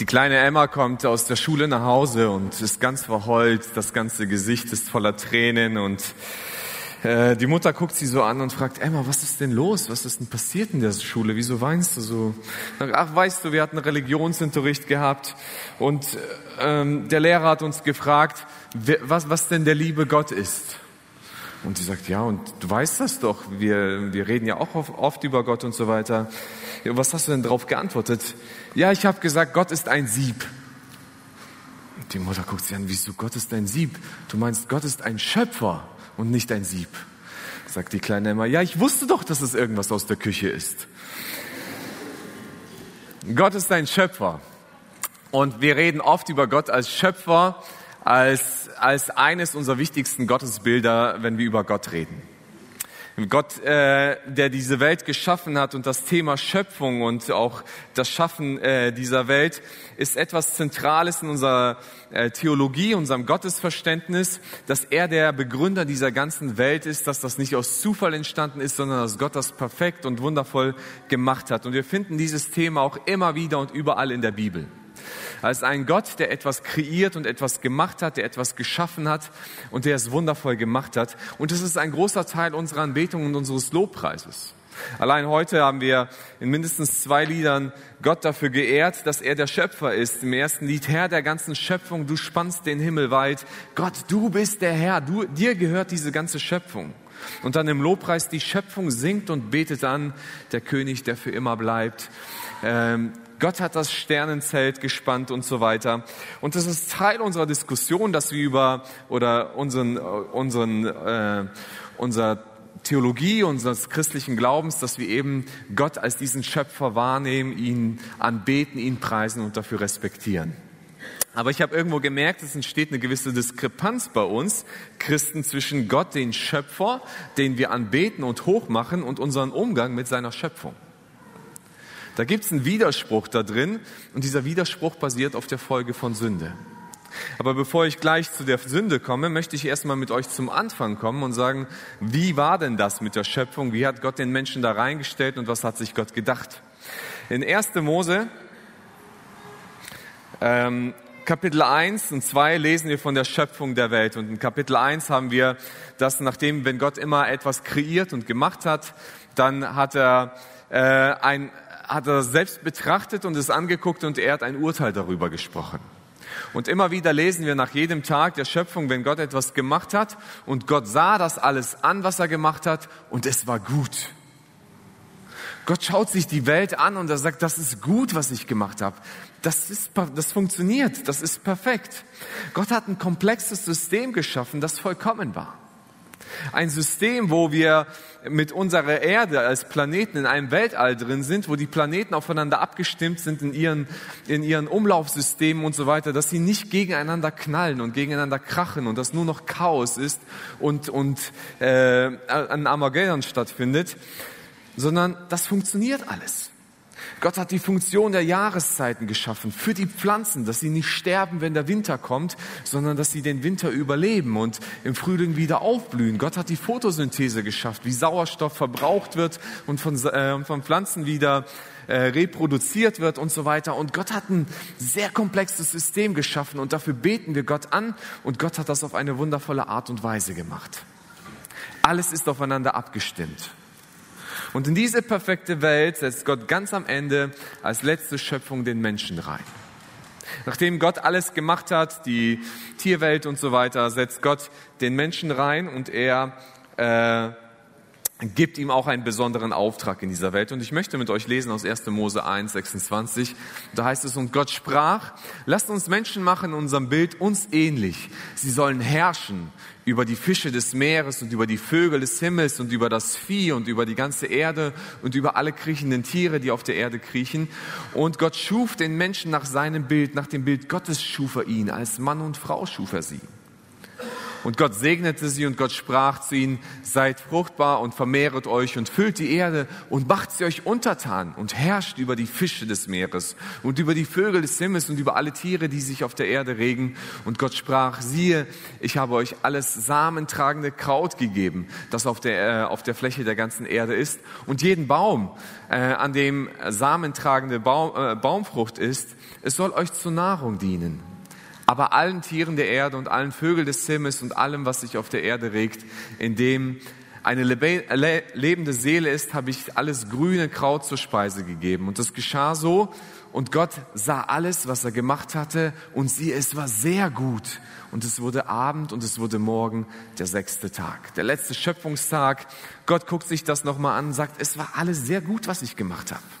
Die kleine Emma kommt aus der Schule nach Hause und ist ganz verheult. Das ganze Gesicht ist voller Tränen und äh, die Mutter guckt sie so an und fragt, Emma, was ist denn los? Was ist denn passiert in der Schule? Wieso weinst du so? Ach, weißt du, wir hatten Religionsunterricht gehabt und ähm, der Lehrer hat uns gefragt, was, was denn der liebe Gott ist. Und sie sagt, ja, und du weißt das doch, wir, wir reden ja auch oft über Gott und so weiter. Ja, was hast du denn darauf geantwortet? Ja, ich habe gesagt, Gott ist ein Sieb. Die Mutter guckt sie an, wieso Gott ist ein Sieb? Du meinst, Gott ist ein Schöpfer und nicht ein Sieb. Sagt die Kleine immer, ja, ich wusste doch, dass es irgendwas aus der Küche ist. Gott ist ein Schöpfer. Und wir reden oft über Gott als Schöpfer, als, als eines unserer wichtigsten Gottesbilder, wenn wir über Gott reden. Gott, äh, der diese Welt geschaffen hat und das Thema Schöpfung und auch das Schaffen äh, dieser Welt ist etwas Zentrales in unserer äh, Theologie, unserem Gottesverständnis, dass er der Begründer dieser ganzen Welt ist, dass das nicht aus Zufall entstanden ist, sondern dass Gott das perfekt und wundervoll gemacht hat. Und wir finden dieses Thema auch immer wieder und überall in der Bibel als ein Gott, der etwas kreiert und etwas gemacht hat, der etwas geschaffen hat und der es wundervoll gemacht hat. Und das ist ein großer Teil unserer Anbetung und unseres Lobpreises. Allein heute haben wir in mindestens zwei Liedern Gott dafür geehrt, dass er der Schöpfer ist. Im ersten Lied, Herr der ganzen Schöpfung, du spannst den Himmel weit. Gott, du bist der Herr, du, dir gehört diese ganze Schöpfung. Und dann im Lobpreis, die Schöpfung singt und betet an, der König, der für immer bleibt. Ähm, Gott hat das Sternenzelt gespannt und so weiter. Und das ist Teil unserer Diskussion, dass wir über oder unseren, unseren, äh, unser Theologie unseres christlichen Glaubens, dass wir eben Gott als diesen Schöpfer wahrnehmen, ihn anbeten, ihn preisen und dafür respektieren. Aber ich habe irgendwo gemerkt, es entsteht eine gewisse Diskrepanz bei uns Christen zwischen Gott, den Schöpfer, den wir anbeten und hochmachen, und unseren Umgang mit seiner Schöpfung. Da gibt es einen Widerspruch da drin und dieser Widerspruch basiert auf der Folge von Sünde. Aber bevor ich gleich zu der Sünde komme, möchte ich erstmal mit euch zum Anfang kommen und sagen, wie war denn das mit der Schöpfung? Wie hat Gott den Menschen da reingestellt und was hat sich Gott gedacht? In 1. Mose, ähm, Kapitel 1 und 2 lesen wir von der Schöpfung der Welt. Und in Kapitel 1 haben wir das, nachdem, wenn Gott immer etwas kreiert und gemacht hat, dann hat er äh, ein, hat er selbst betrachtet und es angeguckt und er hat ein Urteil darüber gesprochen. Und immer wieder lesen wir nach jedem Tag der Schöpfung, wenn Gott etwas gemacht hat und Gott sah das alles an, was er gemacht hat und es war gut. Gott schaut sich die Welt an und er sagt, das ist gut, was ich gemacht habe. Das, ist, das funktioniert, das ist perfekt. Gott hat ein komplexes System geschaffen, das vollkommen war. Ein System, wo wir mit unserer Erde als Planeten in einem Weltall drin sind, wo die Planeten aufeinander abgestimmt sind in ihren, in ihren Umlaufsystemen und so weiter, dass sie nicht gegeneinander knallen und gegeneinander krachen und dass nur noch Chaos ist und, und äh, ein Armageddon stattfindet, sondern das funktioniert alles. Gott hat die Funktion der Jahreszeiten geschaffen für die Pflanzen, dass sie nicht sterben, wenn der Winter kommt, sondern dass sie den Winter überleben und im Frühling wieder aufblühen. Gott hat die Photosynthese geschafft, wie Sauerstoff verbraucht wird und von, äh, von Pflanzen wieder äh, reproduziert wird und so weiter. Und Gott hat ein sehr komplexes System geschaffen und dafür beten wir Gott an und Gott hat das auf eine wundervolle Art und Weise gemacht. Alles ist aufeinander abgestimmt. Und in diese perfekte Welt setzt Gott ganz am Ende als letzte Schöpfung den Menschen rein. Nachdem Gott alles gemacht hat, die Tierwelt und so weiter, setzt Gott den Menschen rein und er äh, gibt ihm auch einen besonderen Auftrag in dieser Welt. Und ich möchte mit euch lesen aus 1. Mose 1, 26. Da heißt es, und Gott sprach, lasst uns Menschen machen in unserem Bild uns ähnlich. Sie sollen herrschen über die Fische des Meeres und über die Vögel des Himmels und über das Vieh und über die ganze Erde und über alle kriechenden Tiere, die auf der Erde kriechen. Und Gott schuf den Menschen nach seinem Bild, nach dem Bild Gottes schuf er ihn, als Mann und Frau schuf er sie. Und Gott segnete sie und Gott sprach zu ihnen, seid fruchtbar und vermehret euch und füllt die Erde und macht sie euch untertan und herrscht über die Fische des Meeres und über die Vögel des Himmels und über alle Tiere, die sich auf der Erde regen. Und Gott sprach, siehe, ich habe euch alles samentragende Kraut gegeben, das auf der, äh, auf der Fläche der ganzen Erde ist und jeden Baum, äh, an dem samentragende Baum, äh, Baumfrucht ist, es soll euch zur Nahrung dienen aber allen Tieren der Erde und allen Vögeln des Himmels und allem, was sich auf der Erde regt, in dem eine lebende Seele ist, habe ich alles grüne Kraut zur Speise gegeben. Und das geschah so. Und Gott sah alles, was er gemacht hatte, und siehe, es war sehr gut. Und es wurde Abend und es wurde Morgen, der sechste Tag, der letzte Schöpfungstag. Gott guckt sich das nochmal an und sagt, es war alles sehr gut, was ich gemacht habe.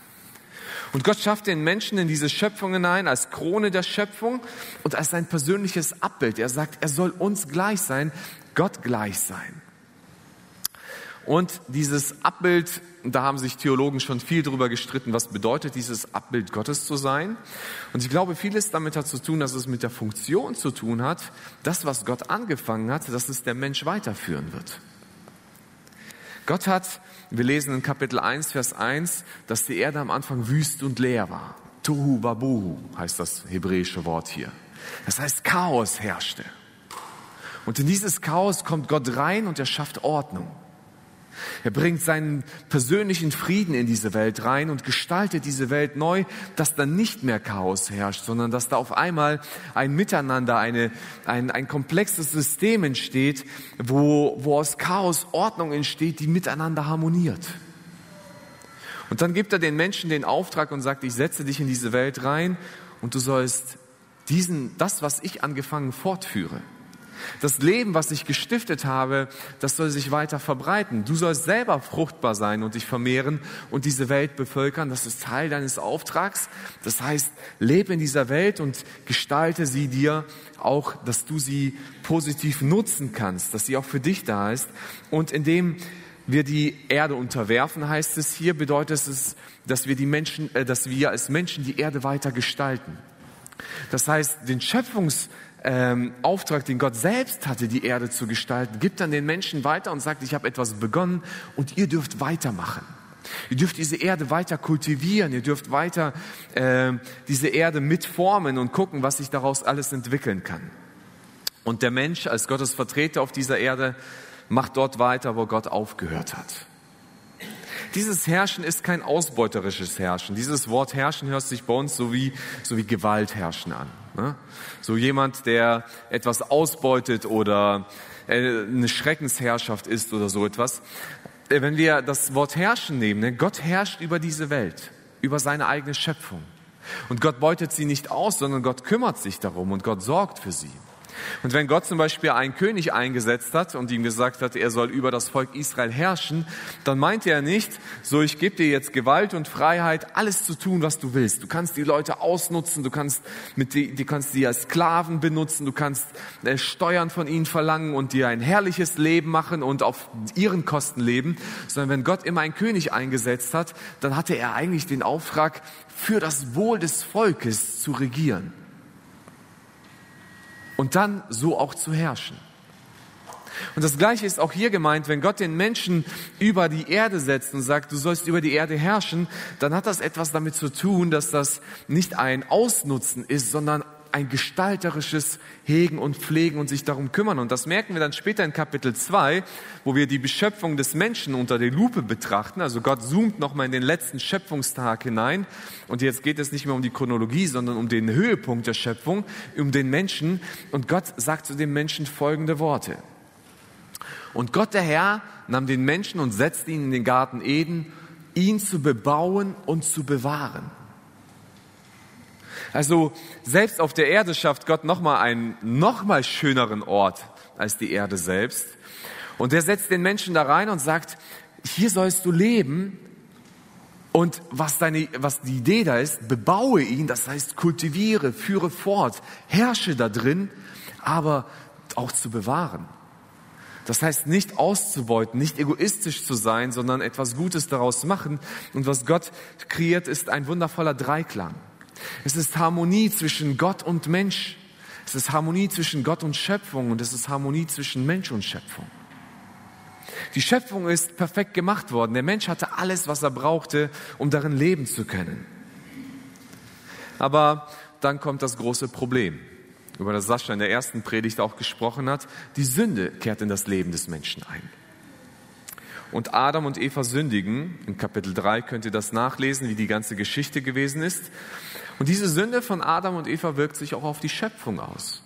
Und Gott schafft den Menschen in diese Schöpfung hinein als Krone der Schöpfung und als sein persönliches Abbild. Er sagt, er soll uns gleich sein, Gott gleich sein. Und dieses Abbild, da haben sich Theologen schon viel darüber gestritten, was bedeutet dieses Abbild Gottes zu sein. Und ich glaube, vieles damit hat zu tun, dass es mit der Funktion zu tun hat, das, was Gott angefangen hat, dass es der Mensch weiterführen wird. Gott hat wir lesen in Kapitel 1, Vers 1, dass die Erde am Anfang wüst und leer war. Tohu Babuhu heißt das hebräische Wort hier. Das heißt, Chaos herrschte. Und in dieses Chaos kommt Gott rein und er schafft Ordnung. Er bringt seinen persönlichen Frieden in diese Welt rein und gestaltet diese Welt neu, dass da nicht mehr Chaos herrscht, sondern dass da auf einmal ein Miteinander, eine, ein, ein komplexes System entsteht, wo, wo aus Chaos Ordnung entsteht, die miteinander harmoniert. Und dann gibt er den Menschen den Auftrag und sagt, ich setze dich in diese Welt rein und du sollst diesen, das, was ich angefangen, fortführe. Das Leben, was ich gestiftet habe, das soll sich weiter verbreiten. Du sollst selber fruchtbar sein und dich vermehren und diese Welt bevölkern. Das ist Teil deines Auftrags. Das heißt, lebe in dieser Welt und gestalte sie dir auch, dass du sie positiv nutzen kannst, dass sie auch für dich da ist. Und indem wir die Erde unterwerfen, heißt es hier, bedeutet es, dass wir die Menschen, äh, dass wir als Menschen die Erde weiter gestalten. Das heißt, den Schöpfungs ähm, Auftrag, den Gott selbst hatte, die Erde zu gestalten, gibt dann den Menschen weiter und sagt, ich habe etwas begonnen und ihr dürft weitermachen. Ihr dürft diese Erde weiter kultivieren, ihr dürft weiter äh, diese Erde mitformen und gucken, was sich daraus alles entwickeln kann. Und der Mensch als Gottes Vertreter auf dieser Erde macht dort weiter, wo Gott aufgehört hat. Dieses Herrschen ist kein ausbeuterisches Herrschen. Dieses Wort Herrschen hört sich bei uns so wie, so wie Gewaltherrschen an. Ne? So jemand, der etwas ausbeutet oder äh, eine Schreckensherrschaft ist oder so etwas. Äh, wenn wir das Wort herrschen nehmen, ne? Gott herrscht über diese Welt, über seine eigene Schöpfung. Und Gott beutet sie nicht aus, sondern Gott kümmert sich darum und Gott sorgt für sie. Und wenn Gott zum Beispiel einen König eingesetzt hat und ihm gesagt hat, er soll über das Volk Israel herrschen, dann meinte er nicht, so ich gebe dir jetzt Gewalt und Freiheit, alles zu tun, was du willst. Du kannst die Leute ausnutzen, du kannst mit die, die kannst sie als Sklaven benutzen, du kannst äh, Steuern von ihnen verlangen und dir ein herrliches Leben machen und auf ihren Kosten leben, sondern wenn Gott immer einen König eingesetzt hat, dann hatte er eigentlich den Auftrag, für das Wohl des Volkes zu regieren und dann so auch zu herrschen. Und das Gleiche ist auch hier gemeint, wenn Gott den Menschen über die Erde setzt und sagt, du sollst über die Erde herrschen, dann hat das etwas damit zu tun, dass das nicht ein Ausnutzen ist, sondern ein gestalterisches Hegen und Pflegen und sich darum kümmern. Und das merken wir dann später in Kapitel 2, wo wir die Beschöpfung des Menschen unter der Lupe betrachten. Also Gott zoomt nochmal in den letzten Schöpfungstag hinein. Und jetzt geht es nicht mehr um die Chronologie, sondern um den Höhepunkt der Schöpfung, um den Menschen. Und Gott sagt zu dem Menschen folgende Worte. Und Gott der Herr nahm den Menschen und setzte ihn in den Garten Eden, ihn zu bebauen und zu bewahren. Also selbst auf der Erde schafft Gott nochmal einen nochmal schöneren Ort als die Erde selbst. Und er setzt den Menschen da rein und sagt, hier sollst du leben. Und was, deine, was die Idee da ist, bebaue ihn, das heißt kultiviere, führe fort, herrsche da drin, aber auch zu bewahren. Das heißt nicht auszubeuten, nicht egoistisch zu sein, sondern etwas Gutes daraus machen. Und was Gott kreiert, ist ein wundervoller Dreiklang. Es ist Harmonie zwischen Gott und Mensch. Es ist Harmonie zwischen Gott und Schöpfung und es ist Harmonie zwischen Mensch und Schöpfung. Die Schöpfung ist perfekt gemacht worden. Der Mensch hatte alles, was er brauchte, um darin leben zu können. Aber dann kommt das große Problem, über das Sascha in der ersten Predigt auch gesprochen hat. Die Sünde kehrt in das Leben des Menschen ein. Und Adam und Eva sündigen. In Kapitel 3 könnt ihr das nachlesen, wie die ganze Geschichte gewesen ist. Und diese Sünde von Adam und Eva wirkt sich auch auf die Schöpfung aus.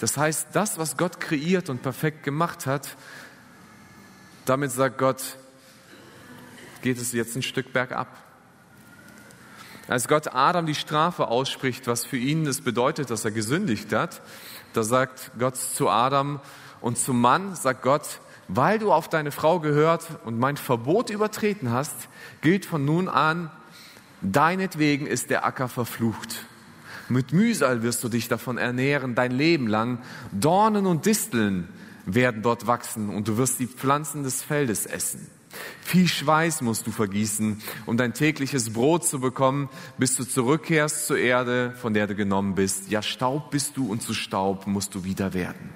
Das heißt, das, was Gott kreiert und perfekt gemacht hat, damit sagt Gott, geht es jetzt ein Stück bergab. Als Gott Adam die Strafe ausspricht, was für ihn das bedeutet, dass er gesündigt hat, da sagt Gott zu Adam und zum Mann, sagt Gott, weil du auf deine Frau gehört und mein Verbot übertreten hast, gilt von nun an, deinetwegen ist der Acker verflucht. Mit Mühsal wirst du dich davon ernähren, dein Leben lang. Dornen und Disteln werden dort wachsen und du wirst die Pflanzen des Feldes essen. Viel Schweiß musst du vergießen, um dein tägliches Brot zu bekommen, bis du zurückkehrst zur Erde, von der du genommen bist. Ja, Staub bist du und zu Staub musst du wieder werden.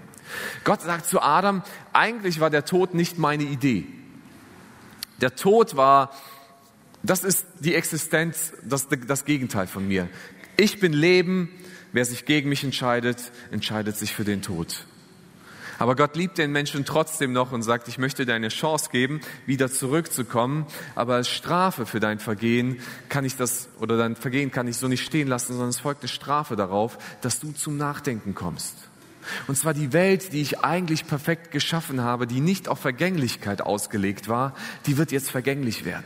Gott sagt zu Adam, eigentlich war der Tod nicht meine Idee. Der Tod war, das ist die Existenz, das, das Gegenteil von mir. Ich bin Leben, wer sich gegen mich entscheidet, entscheidet sich für den Tod. Aber Gott liebt den Menschen trotzdem noch und sagt, ich möchte dir eine Chance geben, wieder zurückzukommen. Aber als Strafe für dein Vergehen kann ich das, oder dein Vergehen kann ich so nicht stehen lassen, sondern es folgt eine Strafe darauf, dass du zum Nachdenken kommst. Und zwar die Welt, die ich eigentlich perfekt geschaffen habe, die nicht auf Vergänglichkeit ausgelegt war, die wird jetzt vergänglich werden.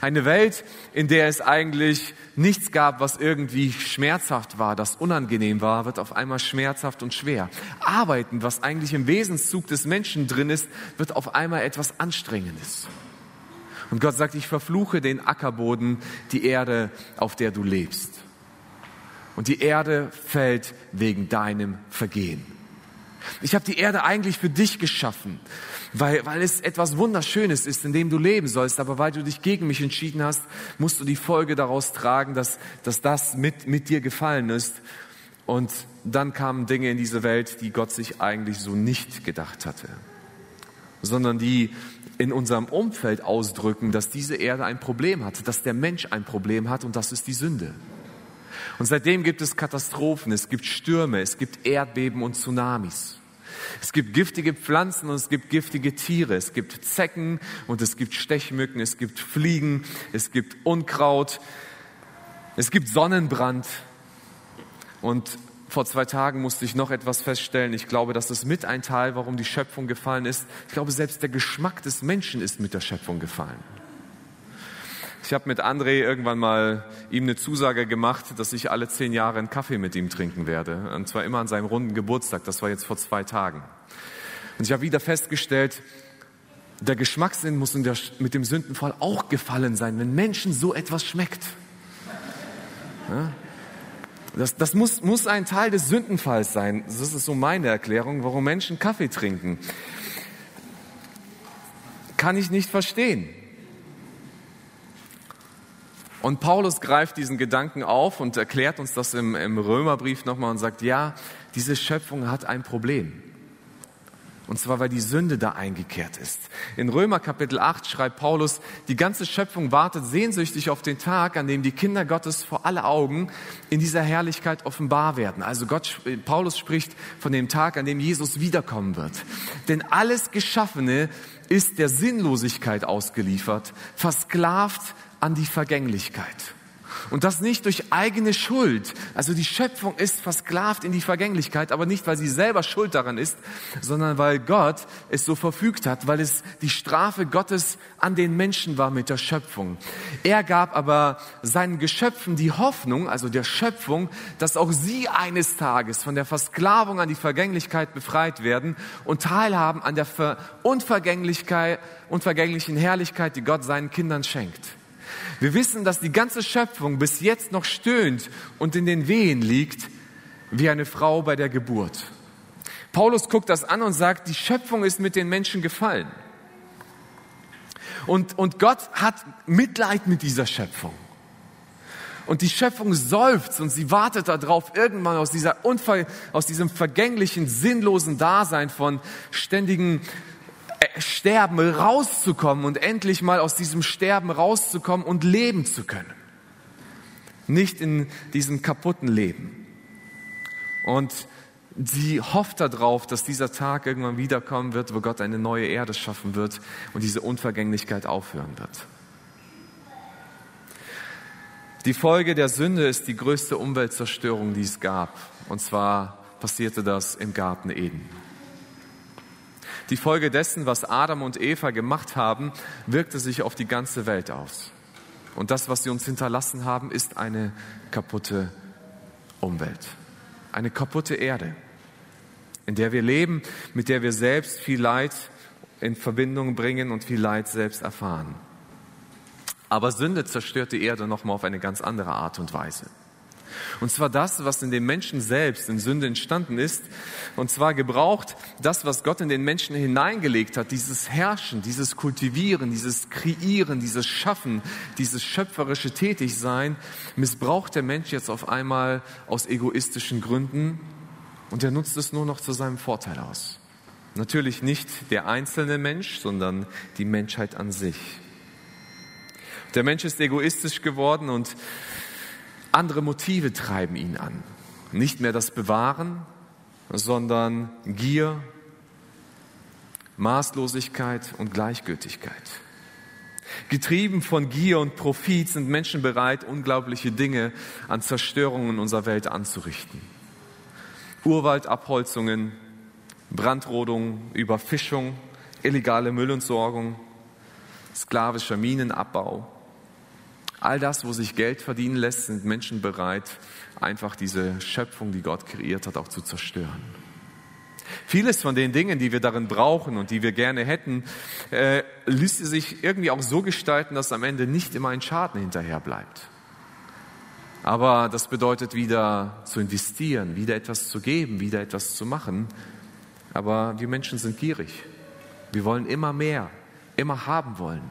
Eine Welt, in der es eigentlich nichts gab, was irgendwie schmerzhaft war, das unangenehm war, wird auf einmal schmerzhaft und schwer. Arbeiten, was eigentlich im Wesenszug des Menschen drin ist, wird auf einmal etwas Anstrengendes. Und Gott sagt, ich verfluche den Ackerboden, die Erde, auf der du lebst und die Erde fällt wegen deinem Vergehen. Ich habe die Erde eigentlich für dich geschaffen, weil, weil es etwas Wunderschönes ist, in dem du leben sollst. Aber weil du dich gegen mich entschieden hast, musst du die Folge daraus tragen, dass, dass das mit, mit dir gefallen ist. Und dann kamen Dinge in diese Welt, die Gott sich eigentlich so nicht gedacht hatte, sondern die in unserem Umfeld ausdrücken, dass diese Erde ein Problem hat, dass der Mensch ein Problem hat und das ist die Sünde. Und seitdem gibt es Katastrophen, es gibt Stürme, es gibt Erdbeben und Tsunamis. Es gibt giftige Pflanzen und es gibt giftige Tiere. Es gibt Zecken und es gibt Stechmücken, es gibt Fliegen, es gibt Unkraut, es gibt Sonnenbrand. Und vor zwei Tagen musste ich noch etwas feststellen. Ich glaube, das ist mit ein Teil, warum die Schöpfung gefallen ist. Ich glaube, selbst der Geschmack des Menschen ist mit der Schöpfung gefallen. Ich habe mit André irgendwann mal ihm eine Zusage gemacht, dass ich alle zehn Jahre einen Kaffee mit ihm trinken werde. Und zwar immer an seinem runden Geburtstag. Das war jetzt vor zwei Tagen. Und ich habe wieder festgestellt, der Geschmackssinn muss der, mit dem Sündenfall auch gefallen sein, wenn Menschen so etwas schmeckt. Ja? Das, das muss, muss ein Teil des Sündenfalls sein. Das ist so meine Erklärung, warum Menschen Kaffee trinken. Kann ich nicht verstehen. Und Paulus greift diesen Gedanken auf und erklärt uns das im, im Römerbrief nochmal und sagt, ja, diese Schöpfung hat ein Problem. Und zwar, weil die Sünde da eingekehrt ist. In Römer Kapitel 8 schreibt Paulus, die ganze Schöpfung wartet sehnsüchtig auf den Tag, an dem die Kinder Gottes vor alle Augen in dieser Herrlichkeit offenbar werden. Also Gott, Paulus spricht von dem Tag, an dem Jesus wiederkommen wird. Denn alles Geschaffene ist der Sinnlosigkeit ausgeliefert, versklavt an die Vergänglichkeit. Und das nicht durch eigene Schuld. Also die Schöpfung ist versklavt in die Vergänglichkeit, aber nicht, weil sie selber schuld daran ist, sondern weil Gott es so verfügt hat, weil es die Strafe Gottes an den Menschen war mit der Schöpfung. Er gab aber seinen Geschöpfen die Hoffnung, also der Schöpfung, dass auch sie eines Tages von der Versklavung an die Vergänglichkeit befreit werden und teilhaben an der Unvergänglichkeit, unvergänglichen Herrlichkeit, die Gott seinen Kindern schenkt. Wir wissen, dass die ganze Schöpfung bis jetzt noch stöhnt und in den Wehen liegt, wie eine Frau bei der Geburt. Paulus guckt das an und sagt, die Schöpfung ist mit den Menschen gefallen. Und, und Gott hat Mitleid mit dieser Schöpfung. Und die Schöpfung seufzt und sie wartet darauf, irgendwann aus, dieser Unfall, aus diesem vergänglichen, sinnlosen Dasein von ständigen Sterben rauszukommen und endlich mal aus diesem Sterben rauszukommen und leben zu können. Nicht in diesem kaputten Leben. Und sie hofft darauf, dass dieser Tag irgendwann wiederkommen wird, wo Gott eine neue Erde schaffen wird und diese Unvergänglichkeit aufhören wird. Die Folge der Sünde ist die größte Umweltzerstörung, die es gab. Und zwar passierte das im Garten Eden. Die Folge dessen, was Adam und Eva gemacht haben, wirkte sich auf die ganze Welt aus. Und das, was sie uns hinterlassen haben, ist eine kaputte Umwelt, eine kaputte Erde, in der wir leben, mit der wir selbst viel Leid in Verbindung bringen und viel Leid selbst erfahren. Aber Sünde zerstört die Erde nochmal auf eine ganz andere Art und Weise. Und zwar das, was in den Menschen selbst in Sünde entstanden ist. Und zwar gebraucht das, was Gott in den Menschen hineingelegt hat, dieses Herrschen, dieses Kultivieren, dieses Kreieren, dieses Schaffen, dieses schöpferische Tätigsein, missbraucht der Mensch jetzt auf einmal aus egoistischen Gründen und er nutzt es nur noch zu seinem Vorteil aus. Natürlich nicht der einzelne Mensch, sondern die Menschheit an sich. Der Mensch ist egoistisch geworden und andere Motive treiben ihn an. Nicht mehr das Bewahren, sondern Gier, Maßlosigkeit und Gleichgültigkeit. Getrieben von Gier und Profit sind Menschen bereit, unglaubliche Dinge an Zerstörungen unserer Welt anzurichten. Urwaldabholzungen, Brandrodung, Überfischung, illegale Müllentsorgung, sklavischer Minenabbau, All das, wo sich Geld verdienen lässt, sind Menschen bereit, einfach diese Schöpfung, die Gott kreiert hat, auch zu zerstören. Vieles von den Dingen, die wir darin brauchen und die wir gerne hätten, äh, ließe sich irgendwie auch so gestalten, dass am Ende nicht immer ein Schaden hinterher bleibt. Aber das bedeutet wieder zu investieren, wieder etwas zu geben, wieder etwas zu machen. Aber wir Menschen sind gierig. Wir wollen immer mehr, immer haben wollen.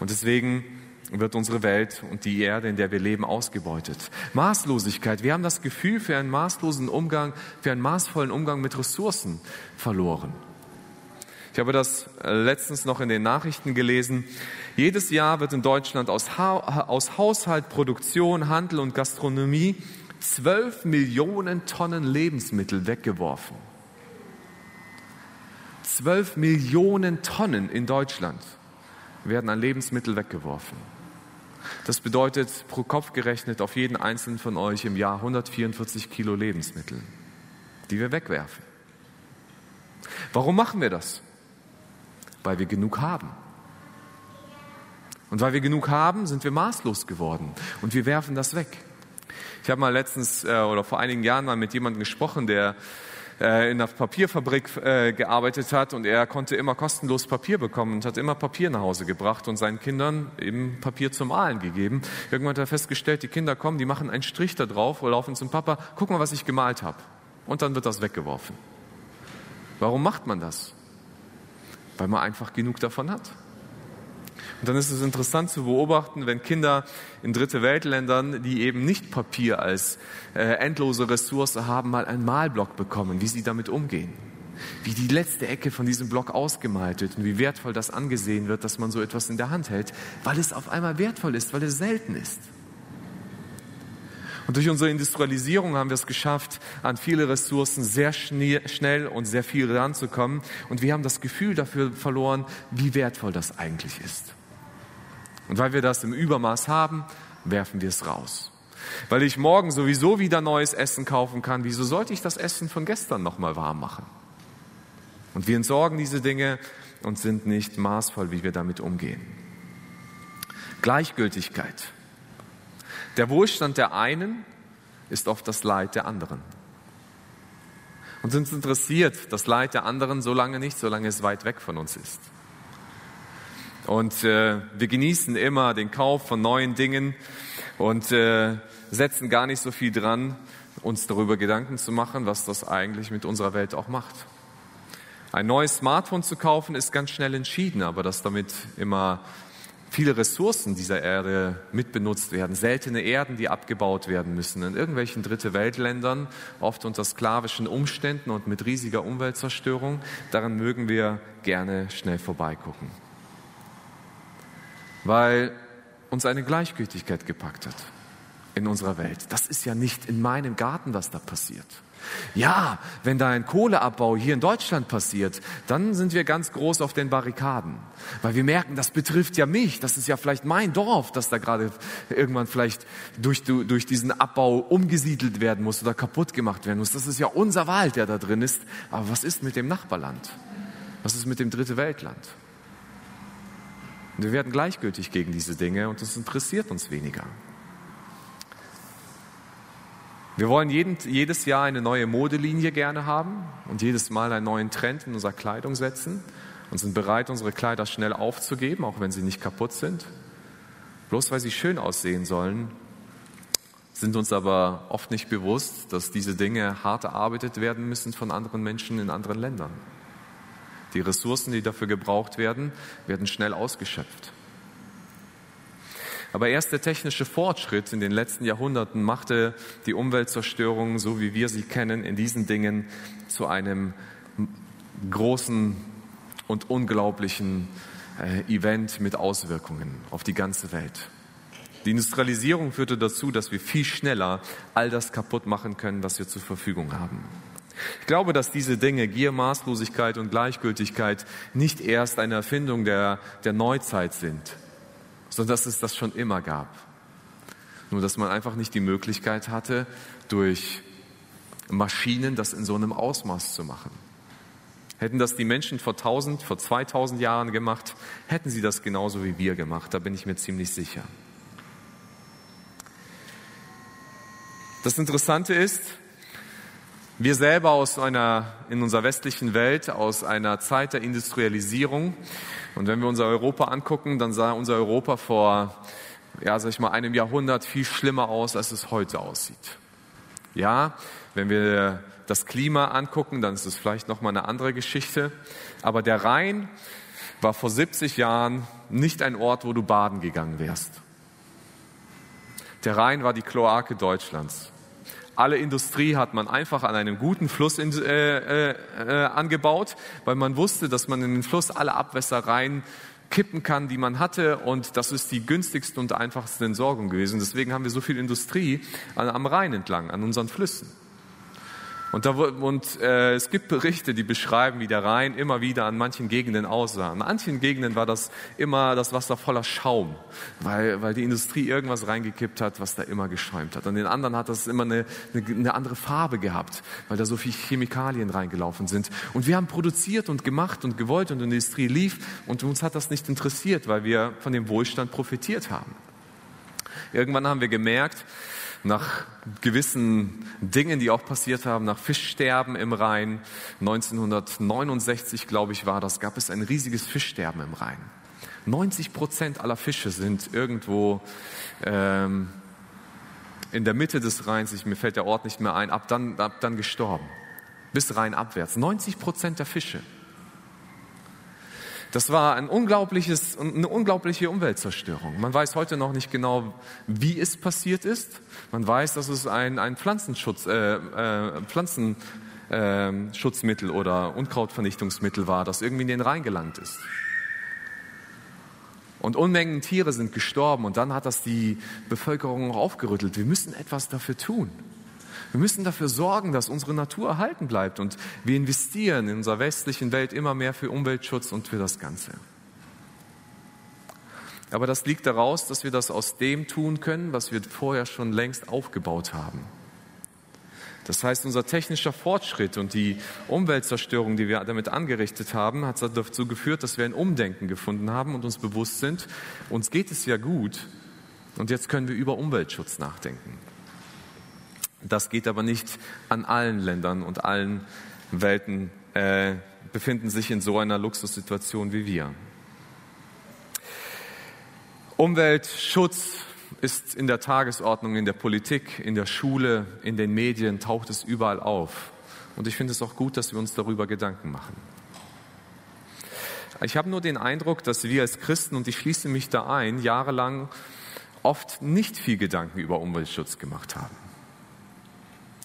Und deswegen wird unsere Welt und die Erde, in der wir leben, ausgebeutet. Maßlosigkeit. Wir haben das Gefühl für einen maßlosen Umgang, für einen maßvollen Umgang mit Ressourcen verloren. Ich habe das äh, letztens noch in den Nachrichten gelesen. Jedes Jahr wird in Deutschland aus, ha aus Haushalt, Produktion, Handel und Gastronomie zwölf Millionen Tonnen Lebensmittel weggeworfen. Zwölf Millionen Tonnen in Deutschland werden an Lebensmittel weggeworfen. Das bedeutet pro Kopf gerechnet auf jeden einzelnen von euch im Jahr 144 Kilo Lebensmittel, die wir wegwerfen. Warum machen wir das? Weil wir genug haben. Und weil wir genug haben, sind wir maßlos geworden und wir werfen das weg. Ich habe mal letztens äh, oder vor einigen Jahren mal mit jemandem gesprochen, der äh, in der Papierfabrik äh, gearbeitet hat und er konnte immer kostenlos Papier bekommen und hat immer Papier nach Hause gebracht und seinen Kindern eben Papier zum Malen gegeben. Irgendwann hat er festgestellt, die Kinder kommen, die machen einen Strich da drauf oder laufen zum Papa, guck mal, was ich gemalt habe. Und dann wird das weggeworfen. Warum macht man das? Weil man einfach genug davon hat. Und dann ist es interessant zu beobachten, wenn Kinder in dritte Weltländern, die eben nicht Papier als äh, endlose Ressource haben, mal einen Malblock bekommen, wie sie damit umgehen. Wie die letzte Ecke von diesem Block ausgemalt wird und wie wertvoll das angesehen wird, dass man so etwas in der Hand hält, weil es auf einmal wertvoll ist, weil es selten ist. Und durch unsere Industrialisierung haben wir es geschafft, an viele Ressourcen sehr schnell und sehr viel ranzukommen. Und wir haben das Gefühl dafür verloren, wie wertvoll das eigentlich ist. Und weil wir das im Übermaß haben, werfen wir es raus. Weil ich morgen sowieso wieder neues Essen kaufen kann, wieso sollte ich das Essen von gestern nochmal warm machen? Und wir entsorgen diese Dinge und sind nicht maßvoll, wie wir damit umgehen. Gleichgültigkeit. Der Wohlstand der einen ist oft das Leid der anderen. Und uns interessiert das Leid der anderen so lange nicht, solange es weit weg von uns ist. Und äh, wir genießen immer den Kauf von neuen Dingen und äh, setzen gar nicht so viel dran, uns darüber Gedanken zu machen, was das eigentlich mit unserer Welt auch macht. Ein neues Smartphone zu kaufen ist ganz schnell entschieden, aber dass damit immer viele Ressourcen dieser Erde mitbenutzt werden, seltene Erden, die abgebaut werden müssen, in irgendwelchen Dritte Weltländern, oft unter sklavischen Umständen und mit riesiger Umweltzerstörung, daran mögen wir gerne schnell vorbeigucken. Weil uns eine Gleichgültigkeit gepackt hat in unserer Welt. Das ist ja nicht in meinem Garten, was da passiert. Ja, wenn da ein Kohleabbau hier in Deutschland passiert, dann sind wir ganz groß auf den Barrikaden, weil wir merken, das betrifft ja mich, das ist ja vielleicht mein Dorf, das da gerade irgendwann vielleicht durch, durch diesen Abbau umgesiedelt werden muss oder kaputt gemacht werden muss. Das ist ja unser Wald, der da drin ist. Aber was ist mit dem Nachbarland? Was ist mit dem Dritte Weltland? Und wir werden gleichgültig gegen diese Dinge und das interessiert uns weniger. Wir wollen jeden, jedes Jahr eine neue Modelinie gerne haben und jedes Mal einen neuen Trend in unserer Kleidung setzen und sind bereit, unsere Kleider schnell aufzugeben, auch wenn sie nicht kaputt sind. Bloß weil sie schön aussehen sollen, sind uns aber oft nicht bewusst, dass diese Dinge hart erarbeitet werden müssen von anderen Menschen in anderen Ländern. Die Ressourcen, die dafür gebraucht werden, werden schnell ausgeschöpft. Aber erst der technische Fortschritt in den letzten Jahrhunderten machte die Umweltzerstörung, so wie wir sie kennen, in diesen Dingen zu einem großen und unglaublichen äh, Event mit Auswirkungen auf die ganze Welt. Die Industrialisierung führte dazu, dass wir viel schneller all das kaputt machen können, was wir zur Verfügung haben. Ich glaube, dass diese Dinge, Gier, Maßlosigkeit und Gleichgültigkeit, nicht erst eine Erfindung der, der Neuzeit sind, sondern dass es das schon immer gab. Nur dass man einfach nicht die Möglichkeit hatte, durch Maschinen das in so einem Ausmaß zu machen. Hätten das die Menschen vor 1000, vor 2000 Jahren gemacht, hätten sie das genauso wie wir gemacht, da bin ich mir ziemlich sicher. Das Interessante ist, wir selber aus einer, in unserer westlichen Welt, aus einer Zeit der Industrialisierung, und wenn wir unser Europa angucken, dann sah unser Europa vor, ja, sag ich mal, einem Jahrhundert viel schlimmer aus, als es heute aussieht. Ja, wenn wir das Klima angucken, dann ist es vielleicht nochmal eine andere Geschichte. Aber der Rhein war vor 70 Jahren nicht ein Ort, wo du baden gegangen wärst. Der Rhein war die Kloake Deutschlands. Alle Industrie hat man einfach an einem guten Fluss in, äh, äh, äh, angebaut, weil man wusste, dass man in den Fluss alle Abwässer rein kippen kann, die man hatte. Und das ist die günstigste und einfachste Entsorgung gewesen. Deswegen haben wir so viel Industrie am Rhein entlang, an unseren Flüssen. Und, da, und äh, es gibt Berichte, die beschreiben, wie der Rhein immer wieder an manchen Gegenden aussah. An manchen Gegenden war das immer das Wasser voller Schaum, weil, weil die Industrie irgendwas reingekippt hat, was da immer geschäumt hat. An den anderen hat das immer eine, eine, eine andere Farbe gehabt, weil da so viel Chemikalien reingelaufen sind. Und wir haben produziert und gemacht und gewollt und die Industrie lief und uns hat das nicht interessiert, weil wir von dem Wohlstand profitiert haben. Irgendwann haben wir gemerkt, nach gewissen Dingen, die auch passiert haben, nach Fischsterben im Rhein. 1969, glaube ich, war das, gab es ein riesiges Fischsterben im Rhein. 90 Prozent aller Fische sind irgendwo ähm, in der Mitte des Rheins, ich, mir fällt der Ort nicht mehr ein, ab dann, ab dann gestorben. Bis Rhein abwärts. 90 Prozent der Fische. Das war ein unglaubliches, eine unglaubliche Umweltzerstörung. Man weiß heute noch nicht genau, wie es passiert ist. Man weiß, dass es ein, ein Pflanzenschutz, äh, äh, Pflanzenschutzmittel äh, oder Unkrautvernichtungsmittel war, das irgendwie in den Rhein gelangt ist. Und Unmengen Tiere sind gestorben und dann hat das die Bevölkerung auch aufgerüttelt. Wir müssen etwas dafür tun. Wir müssen dafür sorgen, dass unsere Natur erhalten bleibt und wir investieren in unserer westlichen Welt immer mehr für Umweltschutz und für das Ganze. Aber das liegt daraus, dass wir das aus dem tun können, was wir vorher schon längst aufgebaut haben. Das heißt, unser technischer Fortschritt und die Umweltzerstörung, die wir damit angerichtet haben, hat dazu geführt, dass wir ein Umdenken gefunden haben und uns bewusst sind, uns geht es ja gut und jetzt können wir über Umweltschutz nachdenken. Das geht aber nicht an allen Ländern und allen Welten äh, befinden sich in so einer Luxussituation wie wir. Umweltschutz ist in der Tagesordnung, in der Politik, in der Schule, in den Medien, taucht es überall auf. Und ich finde es auch gut, dass wir uns darüber Gedanken machen. Ich habe nur den Eindruck, dass wir als Christen, und ich schließe mich da ein, jahrelang oft nicht viel Gedanken über Umweltschutz gemacht haben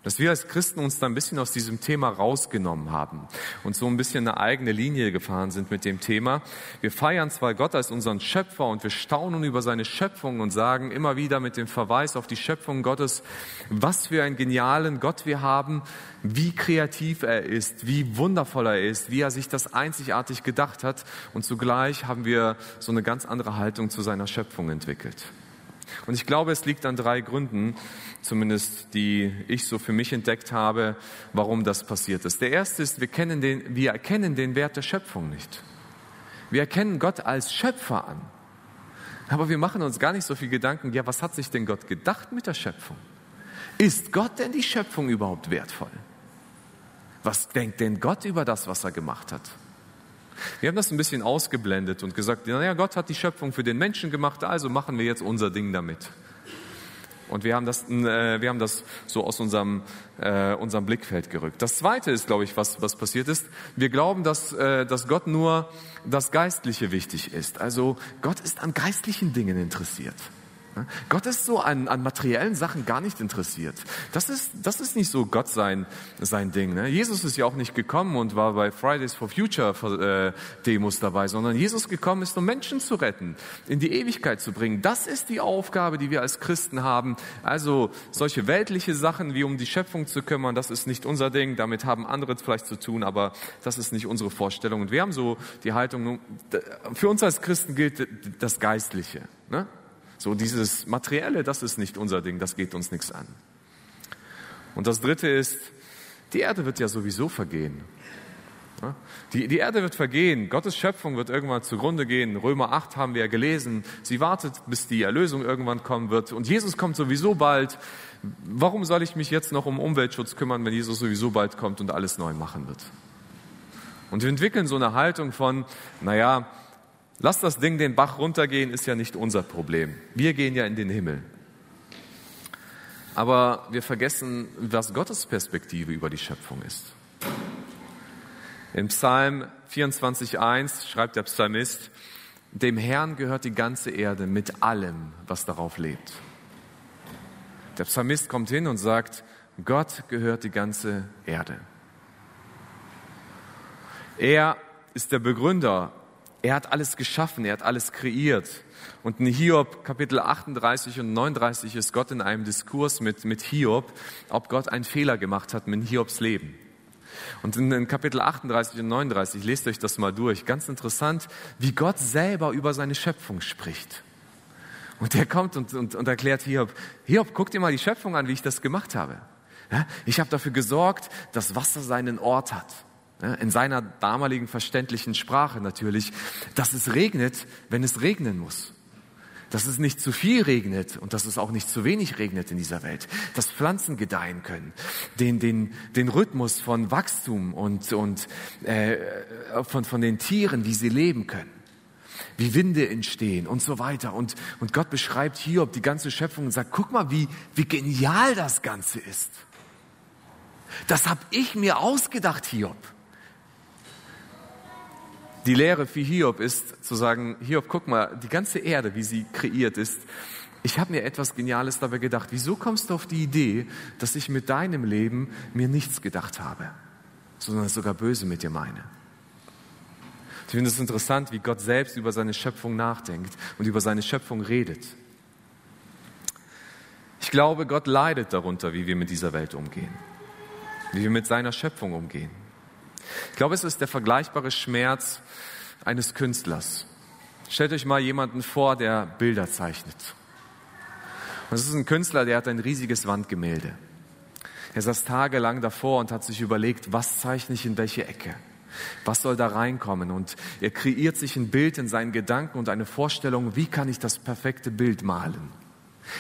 dass wir als Christen uns da ein bisschen aus diesem Thema rausgenommen haben und so ein bisschen eine eigene Linie gefahren sind mit dem Thema. Wir feiern zwar Gott als unseren Schöpfer und wir staunen über seine Schöpfung und sagen immer wieder mit dem Verweis auf die Schöpfung Gottes, was für einen genialen Gott wir haben, wie kreativ er ist, wie wundervoll er ist, wie er sich das einzigartig gedacht hat und zugleich haben wir so eine ganz andere Haltung zu seiner Schöpfung entwickelt. Und ich glaube, es liegt an drei Gründen, zumindest die ich so für mich entdeckt habe, warum das passiert ist. Der erste ist, wir, kennen den, wir erkennen den Wert der Schöpfung nicht. Wir erkennen Gott als Schöpfer an. Aber wir machen uns gar nicht so viel Gedanken, ja, was hat sich denn Gott gedacht mit der Schöpfung? Ist Gott denn die Schöpfung überhaupt wertvoll? Was denkt denn Gott über das, was er gemacht hat? Wir haben das ein bisschen ausgeblendet und gesagt, naja, Gott hat die Schöpfung für den Menschen gemacht, also machen wir jetzt unser Ding damit. Und wir haben das, äh, wir haben das so aus unserem, äh, unserem Blickfeld gerückt. Das Zweite ist, glaube ich, was, was passiert ist. Wir glauben, dass, äh, dass Gott nur das Geistliche wichtig ist. Also Gott ist an geistlichen Dingen interessiert. Gott ist so an, an materiellen Sachen gar nicht interessiert. Das ist, das ist nicht so Gott sein, sein Ding. Ne? Jesus ist ja auch nicht gekommen und war bei Fridays for Future äh, Demos dabei, sondern Jesus gekommen ist, um Menschen zu retten, in die Ewigkeit zu bringen. Das ist die Aufgabe, die wir als Christen haben. Also solche weltliche Sachen wie um die Schöpfung zu kümmern, das ist nicht unser Ding. Damit haben andere vielleicht zu tun, aber das ist nicht unsere Vorstellung. Und wir haben so die Haltung, für uns als Christen gilt das Geistliche. Ne? So dieses Materielle, das ist nicht unser Ding, das geht uns nichts an. Und das Dritte ist, die Erde wird ja sowieso vergehen. Die, die Erde wird vergehen, Gottes Schöpfung wird irgendwann zugrunde gehen. Römer 8 haben wir ja gelesen. Sie wartet, bis die Erlösung irgendwann kommen wird. Und Jesus kommt sowieso bald. Warum soll ich mich jetzt noch um Umweltschutz kümmern, wenn Jesus sowieso bald kommt und alles neu machen wird? Und wir entwickeln so eine Haltung von, naja, Lass das Ding den Bach runtergehen, ist ja nicht unser Problem. Wir gehen ja in den Himmel. Aber wir vergessen, was Gottes Perspektive über die Schöpfung ist. Im Psalm 24.1 schreibt der Psalmist, dem Herrn gehört die ganze Erde mit allem, was darauf lebt. Der Psalmist kommt hin und sagt, Gott gehört die ganze Erde. Er ist der Begründer er hat alles geschaffen, er hat alles kreiert. Und in Hiob Kapitel 38 und 39 ist Gott in einem Diskurs mit, mit Hiob, ob Gott einen Fehler gemacht hat mit Hiobs Leben. Und in, Kapitel 38 und 39, lest euch das mal durch, ganz interessant, wie Gott selber über seine Schöpfung spricht. Und er kommt und, und, und erklärt Hiob, Hiob, guck dir mal die Schöpfung an, wie ich das gemacht habe. Ich habe dafür gesorgt, dass Wasser seinen Ort hat in seiner damaligen verständlichen Sprache natürlich, dass es regnet, wenn es regnen muss. Dass es nicht zu viel regnet und dass es auch nicht zu wenig regnet in dieser Welt. Dass Pflanzen gedeihen können. Den, den, den Rhythmus von Wachstum und, und äh, von, von den Tieren, wie sie leben können. Wie Winde entstehen und so weiter. Und, und Gott beschreibt Hiob die ganze Schöpfung und sagt, guck mal, wie, wie genial das Ganze ist. Das habe ich mir ausgedacht, Hiob. Die Lehre für Hiob ist zu sagen, Hiob, guck mal, die ganze Erde, wie sie kreiert ist, ich habe mir etwas Geniales dabei gedacht. Wieso kommst du auf die Idee, dass ich mit deinem Leben mir nichts gedacht habe, sondern sogar böse mit dir meine? Ich finde es interessant, wie Gott selbst über seine Schöpfung nachdenkt und über seine Schöpfung redet. Ich glaube, Gott leidet darunter, wie wir mit dieser Welt umgehen, wie wir mit seiner Schöpfung umgehen. Ich glaube, es ist der vergleichbare Schmerz eines Künstlers. Stellt euch mal jemanden vor, der Bilder zeichnet. Und es ist ein Künstler, der hat ein riesiges Wandgemälde. Er saß tagelang davor und hat sich überlegt, was zeichne ich in welche Ecke? Was soll da reinkommen? Und er kreiert sich ein Bild in seinen Gedanken und eine Vorstellung, wie kann ich das perfekte Bild malen?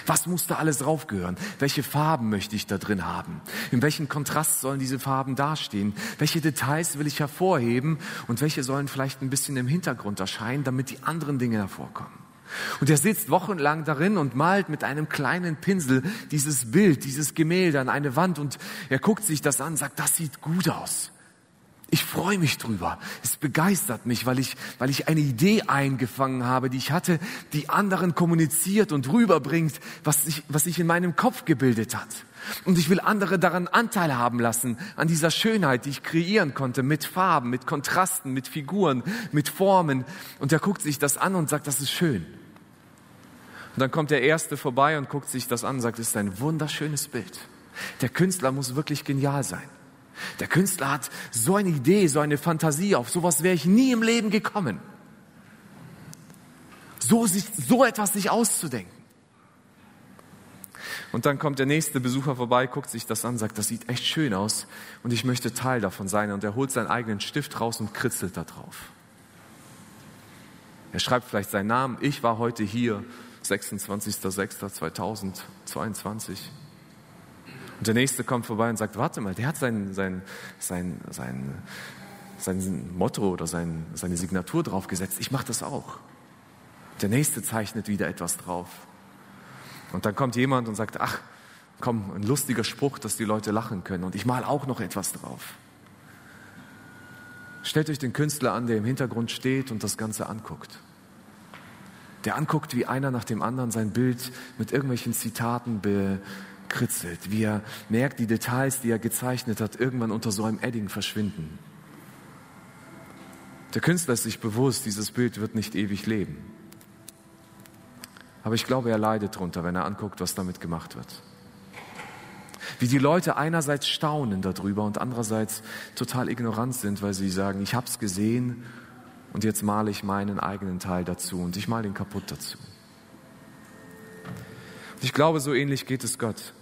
Was muss da alles draufgehören? Welche Farben möchte ich da drin haben? In welchem Kontrast sollen diese Farben dastehen? Welche Details will ich hervorheben und welche sollen vielleicht ein bisschen im Hintergrund erscheinen, damit die anderen Dinge hervorkommen? Und er sitzt wochenlang darin und malt mit einem kleinen Pinsel dieses Bild, dieses Gemälde an eine Wand und er guckt sich das an, sagt, das sieht gut aus. Ich freue mich drüber. Es begeistert mich, weil ich, weil ich eine Idee eingefangen habe, die ich hatte, die anderen kommuniziert und rüberbringt, was sich, was sich in meinem Kopf gebildet hat. Und ich will andere daran Anteil haben lassen, an dieser Schönheit, die ich kreieren konnte, mit Farben, mit Kontrasten, mit Figuren, mit Formen. Und er guckt sich das an und sagt, das ist schön. Und dann kommt der Erste vorbei und guckt sich das an und sagt, es ist ein wunderschönes Bild. Der Künstler muss wirklich genial sein. Der Künstler hat so eine Idee, so eine Fantasie, auf sowas wäre ich nie im Leben gekommen. So, sich, so etwas sich auszudenken. Und dann kommt der nächste Besucher vorbei, guckt sich das an, sagt, das sieht echt schön aus und ich möchte Teil davon sein. Und er holt seinen eigenen Stift raus und kritzelt da drauf. Er schreibt vielleicht seinen Namen. Ich war heute hier, 26.06.2022. Und der nächste kommt vorbei und sagt, warte mal, der hat sein, sein, sein, sein, sein Motto oder sein, seine Signatur draufgesetzt. Ich mache das auch. Der nächste zeichnet wieder etwas drauf. Und dann kommt jemand und sagt, ach, komm, ein lustiger Spruch, dass die Leute lachen können. Und ich mal auch noch etwas drauf. Stellt euch den Künstler an, der im Hintergrund steht und das Ganze anguckt. Der anguckt, wie einer nach dem anderen sein Bild mit irgendwelchen Zitaten be, kritzelt, wie er merkt, die Details, die er gezeichnet hat, irgendwann unter so einem Edding verschwinden. Der Künstler ist sich bewusst, dieses Bild wird nicht ewig leben. Aber ich glaube, er leidet darunter, wenn er anguckt, was damit gemacht wird. Wie die Leute einerseits staunen darüber und andererseits total ignorant sind, weil sie sagen, ich habe es gesehen und jetzt male ich meinen eigenen Teil dazu und ich male ihn kaputt dazu. Und ich glaube, so ähnlich geht es Gott.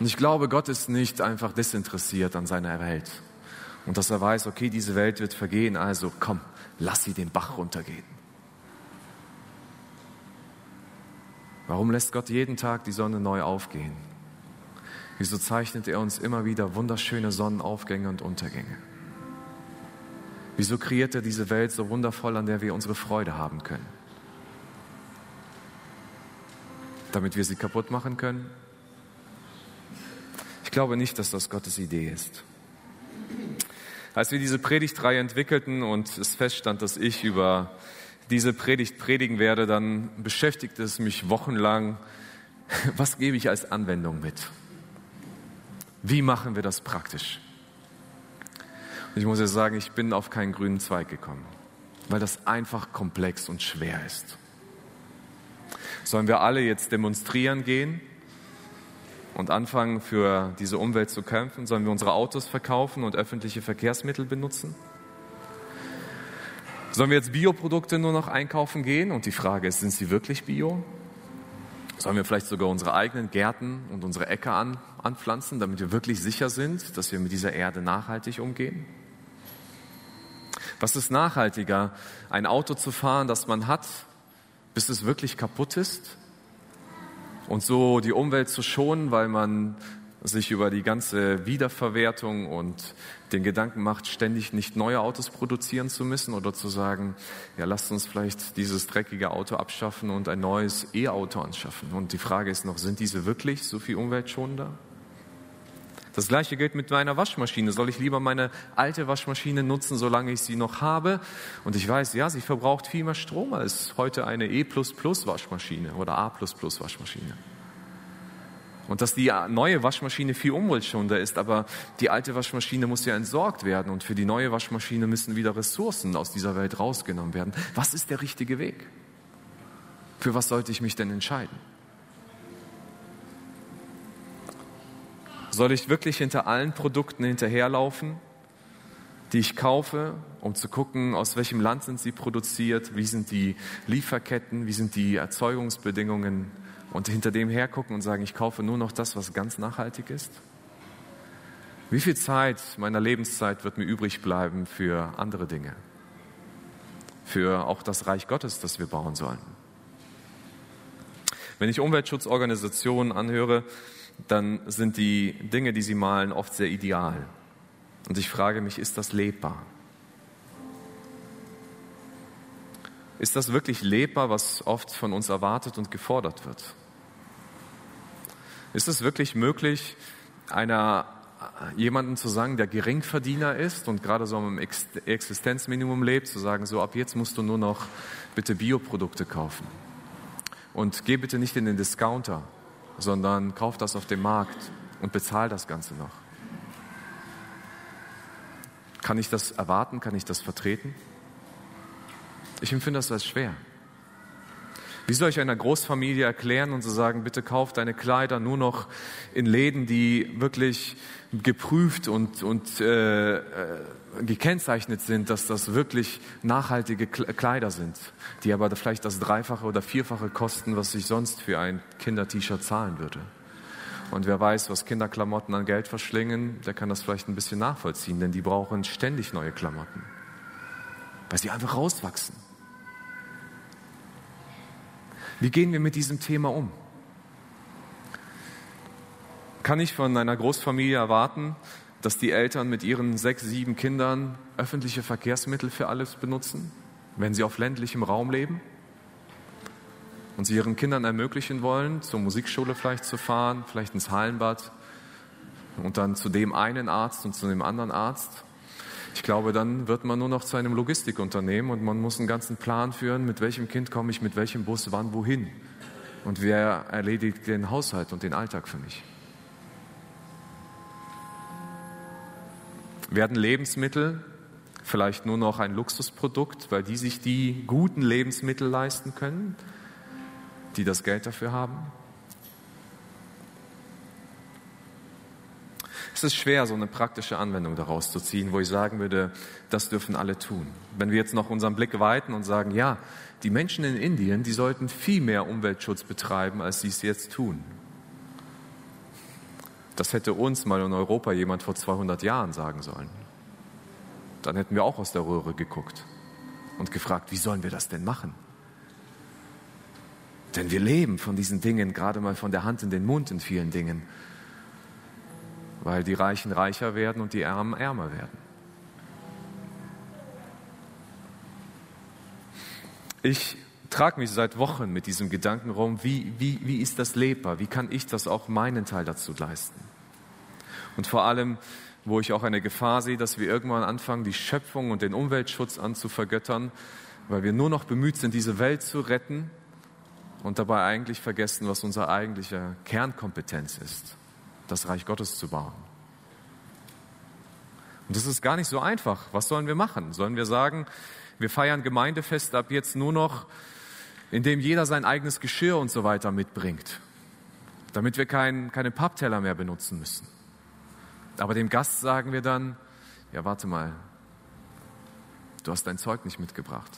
Und ich glaube, Gott ist nicht einfach desinteressiert an seiner Welt. Und dass er weiß, okay, diese Welt wird vergehen, also komm, lass sie den Bach runtergehen. Warum lässt Gott jeden Tag die Sonne neu aufgehen? Wieso zeichnet er uns immer wieder wunderschöne Sonnenaufgänge und Untergänge? Wieso kreiert er diese Welt so wundervoll, an der wir unsere Freude haben können? Damit wir sie kaputt machen können? Glaube nicht, dass das Gottes Idee ist. Als wir diese Predigtreihe entwickelten und es feststand, dass ich über diese Predigt predigen werde, dann beschäftigte es mich wochenlang, was gebe ich als Anwendung mit? Wie machen wir das praktisch? Und ich muss ja sagen, ich bin auf keinen grünen Zweig gekommen, weil das einfach komplex und schwer ist. Sollen wir alle jetzt demonstrieren gehen? Und anfangen, für diese Umwelt zu kämpfen? Sollen wir unsere Autos verkaufen und öffentliche Verkehrsmittel benutzen? Sollen wir jetzt Bioprodukte nur noch einkaufen gehen? Und die Frage ist, sind sie wirklich bio? Sollen wir vielleicht sogar unsere eigenen Gärten und unsere Äcker an, anpflanzen, damit wir wirklich sicher sind, dass wir mit dieser Erde nachhaltig umgehen? Was ist nachhaltiger, ein Auto zu fahren, das man hat, bis es wirklich kaputt ist? Und so die Umwelt zu schonen, weil man sich über die ganze Wiederverwertung und den Gedanken macht, ständig nicht neue Autos produzieren zu müssen oder zu sagen, ja, lasst uns vielleicht dieses dreckige Auto abschaffen und ein neues E-Auto anschaffen. Und die Frage ist noch, sind diese wirklich so viel umweltschonender? Das gleiche gilt mit meiner Waschmaschine. Soll ich lieber meine alte Waschmaschine nutzen, solange ich sie noch habe? Und ich weiß, ja, sie verbraucht viel mehr Strom als heute eine E Waschmaschine oder A Waschmaschine. Und dass die neue Waschmaschine viel umweltschonender ist, aber die alte Waschmaschine muss ja entsorgt werden und für die neue Waschmaschine müssen wieder Ressourcen aus dieser Welt rausgenommen werden. Was ist der richtige Weg? Für was sollte ich mich denn entscheiden? Soll ich wirklich hinter allen Produkten hinterherlaufen, die ich kaufe, um zu gucken, aus welchem Land sind sie produziert, wie sind die Lieferketten, wie sind die Erzeugungsbedingungen und hinter dem hergucken und sagen, ich kaufe nur noch das, was ganz nachhaltig ist? Wie viel Zeit meiner Lebenszeit wird mir übrig bleiben für andere Dinge? Für auch das Reich Gottes, das wir bauen sollen? Wenn ich Umweltschutzorganisationen anhöre, dann sind die Dinge, die sie malen, oft sehr ideal. Und ich frage mich, ist das lebbar? Ist das wirklich lebbar, was oft von uns erwartet und gefordert wird? Ist es wirklich möglich, einer jemanden zu sagen, der Geringverdiener ist und gerade so am Existenzminimum lebt, zu sagen, so ab jetzt musst du nur noch bitte Bioprodukte kaufen. Und geh bitte nicht in den Discounter, sondern kauf das auf dem Markt und bezahl das Ganze noch. Kann ich das erwarten? Kann ich das vertreten? Ich empfinde das als schwer. Wie soll ich einer Großfamilie erklären und zu so sagen, bitte kauf deine Kleider nur noch in Läden, die wirklich geprüft und, und äh, äh, gekennzeichnet sind, dass das wirklich nachhaltige Kleider sind, die aber vielleicht das Dreifache oder Vierfache kosten, was ich sonst für ein Kinder-T-Shirt zahlen würde. Und wer weiß, was Kinderklamotten an Geld verschlingen, der kann das vielleicht ein bisschen nachvollziehen, denn die brauchen ständig neue Klamotten, weil sie einfach rauswachsen. Wie gehen wir mit diesem Thema um? Kann ich von einer Großfamilie erwarten, dass die Eltern mit ihren sechs, sieben Kindern öffentliche Verkehrsmittel für alles benutzen, wenn sie auf ländlichem Raum leben? Und sie ihren Kindern ermöglichen wollen, zur Musikschule vielleicht zu fahren, vielleicht ins Hallenbad und dann zu dem einen Arzt und zu dem anderen Arzt? Ich glaube, dann wird man nur noch zu einem Logistikunternehmen und man muss einen ganzen Plan führen, mit welchem Kind komme ich, mit welchem Bus, wann, wohin. Und wer erledigt den Haushalt und den Alltag für mich. Werden Lebensmittel vielleicht nur noch ein Luxusprodukt, weil die sich die guten Lebensmittel leisten können, die das Geld dafür haben? Es ist schwer, so eine praktische Anwendung daraus zu ziehen, wo ich sagen würde, das dürfen alle tun. Wenn wir jetzt noch unseren Blick weiten und sagen, ja, die Menschen in Indien, die sollten viel mehr Umweltschutz betreiben, als sie es jetzt tun. Das hätte uns mal in Europa jemand vor 200 Jahren sagen sollen. Dann hätten wir auch aus der Röhre geguckt und gefragt, wie sollen wir das denn machen? Denn wir leben von diesen Dingen, gerade mal von der Hand in den Mund in vielen Dingen weil die Reichen reicher werden und die Armen ärmer werden. Ich trage mich seit Wochen mit diesem Gedanken rum, wie, wie, wie ist das lebbar? Wie kann ich das auch meinen Teil dazu leisten? Und vor allem, wo ich auch eine Gefahr sehe, dass wir irgendwann anfangen, die Schöpfung und den Umweltschutz anzuvergöttern, weil wir nur noch bemüht sind, diese Welt zu retten und dabei eigentlich vergessen, was unsere eigentliche Kernkompetenz ist das Reich Gottes zu bauen. Und das ist gar nicht so einfach. Was sollen wir machen? Sollen wir sagen, wir feiern Gemeindefest ab jetzt nur noch, indem jeder sein eigenes Geschirr und so weiter mitbringt, damit wir kein, keine Pappteller mehr benutzen müssen. Aber dem Gast sagen wir dann, ja, warte mal, du hast dein Zeug nicht mitgebracht.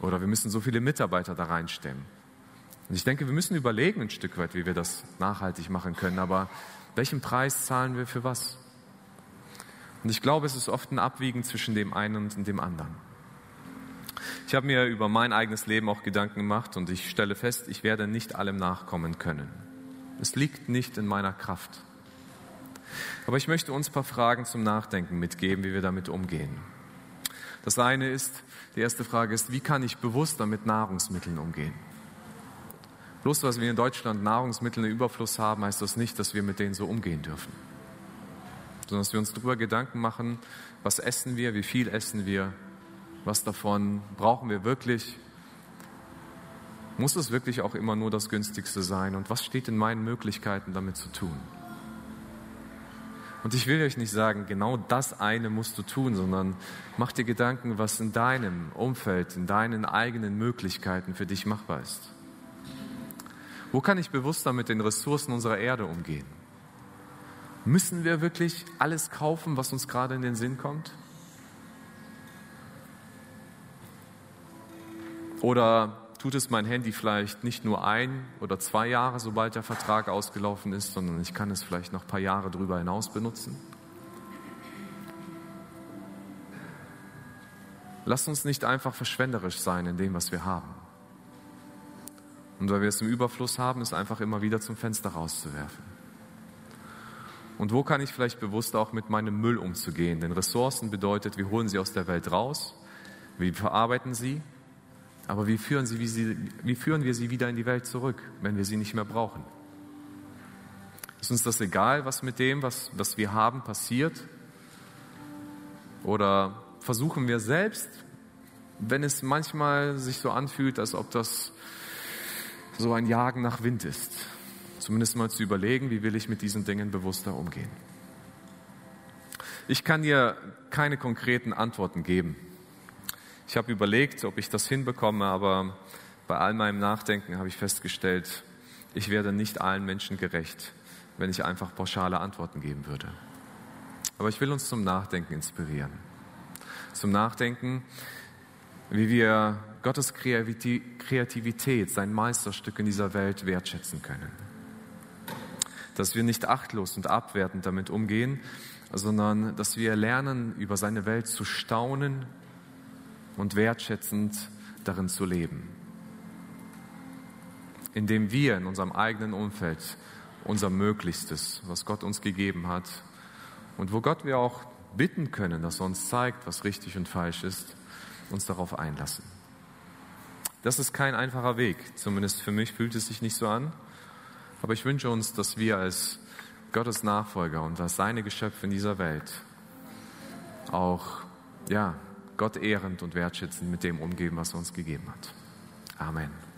Oder wir müssen so viele Mitarbeiter da reinstellen. Und ich denke, wir müssen überlegen ein Stück weit, wie wir das nachhaltig machen können. Aber welchen Preis zahlen wir für was? Und ich glaube, es ist oft ein Abwiegen zwischen dem einen und dem anderen. Ich habe mir über mein eigenes Leben auch Gedanken gemacht und ich stelle fest, ich werde nicht allem nachkommen können. Es liegt nicht in meiner Kraft. Aber ich möchte uns ein paar Fragen zum Nachdenken mitgeben, wie wir damit umgehen. Das eine ist, die erste Frage ist, wie kann ich bewusster mit Nahrungsmitteln umgehen? Bloß weil wir in Deutschland Nahrungsmittel im Überfluss haben, heißt das nicht, dass wir mit denen so umgehen dürfen. Sondern dass wir uns darüber Gedanken machen, was essen wir, wie viel essen wir, was davon brauchen wir wirklich. Muss es wirklich auch immer nur das Günstigste sein? Und was steht in meinen Möglichkeiten damit zu tun? Und ich will euch nicht sagen, genau das eine musst du tun, sondern mach dir Gedanken, was in deinem Umfeld, in deinen eigenen Möglichkeiten für dich machbar ist. Wo kann ich bewusster mit den Ressourcen unserer Erde umgehen? Müssen wir wirklich alles kaufen, was uns gerade in den Sinn kommt? Oder tut es mein Handy vielleicht nicht nur ein oder zwei Jahre, sobald der Vertrag ausgelaufen ist, sondern ich kann es vielleicht noch ein paar Jahre darüber hinaus benutzen? Lasst uns nicht einfach verschwenderisch sein in dem, was wir haben. Und weil wir es im Überfluss haben, es einfach immer wieder zum Fenster rauszuwerfen. Und wo kann ich vielleicht bewusst auch mit meinem Müll umzugehen? Denn Ressourcen bedeutet, wir holen sie aus der Welt raus, wir verarbeiten sie, aber wie führen, sie, wie, sie, wie führen wir sie wieder in die Welt zurück, wenn wir sie nicht mehr brauchen? Ist uns das egal, was mit dem, was, was wir haben, passiert? Oder versuchen wir selbst, wenn es manchmal sich so anfühlt, als ob das so ein Jagen nach Wind ist, zumindest mal zu überlegen, wie will ich mit diesen Dingen bewusster umgehen. Ich kann dir keine konkreten Antworten geben. Ich habe überlegt, ob ich das hinbekomme, aber bei all meinem Nachdenken habe ich festgestellt, ich werde nicht allen Menschen gerecht, wenn ich einfach pauschale Antworten geben würde. Aber ich will uns zum Nachdenken inspirieren. Zum Nachdenken, wie wir Gottes Kreativität, sein Meisterstück in dieser Welt wertschätzen können. Dass wir nicht achtlos und abwertend damit umgehen, sondern dass wir lernen, über seine Welt zu staunen und wertschätzend darin zu leben. Indem wir in unserem eigenen Umfeld unser Möglichstes, was Gott uns gegeben hat und wo Gott wir auch bitten können, dass er uns zeigt, was richtig und falsch ist, uns darauf einlassen. Das ist kein einfacher Weg, zumindest für mich fühlt es sich nicht so an, aber ich wünsche uns, dass wir als Gottes Nachfolger und als seine Geschöpfe in dieser Welt auch, ja, Gott ehrend und wertschätzend mit dem umgeben, was er uns gegeben hat. Amen.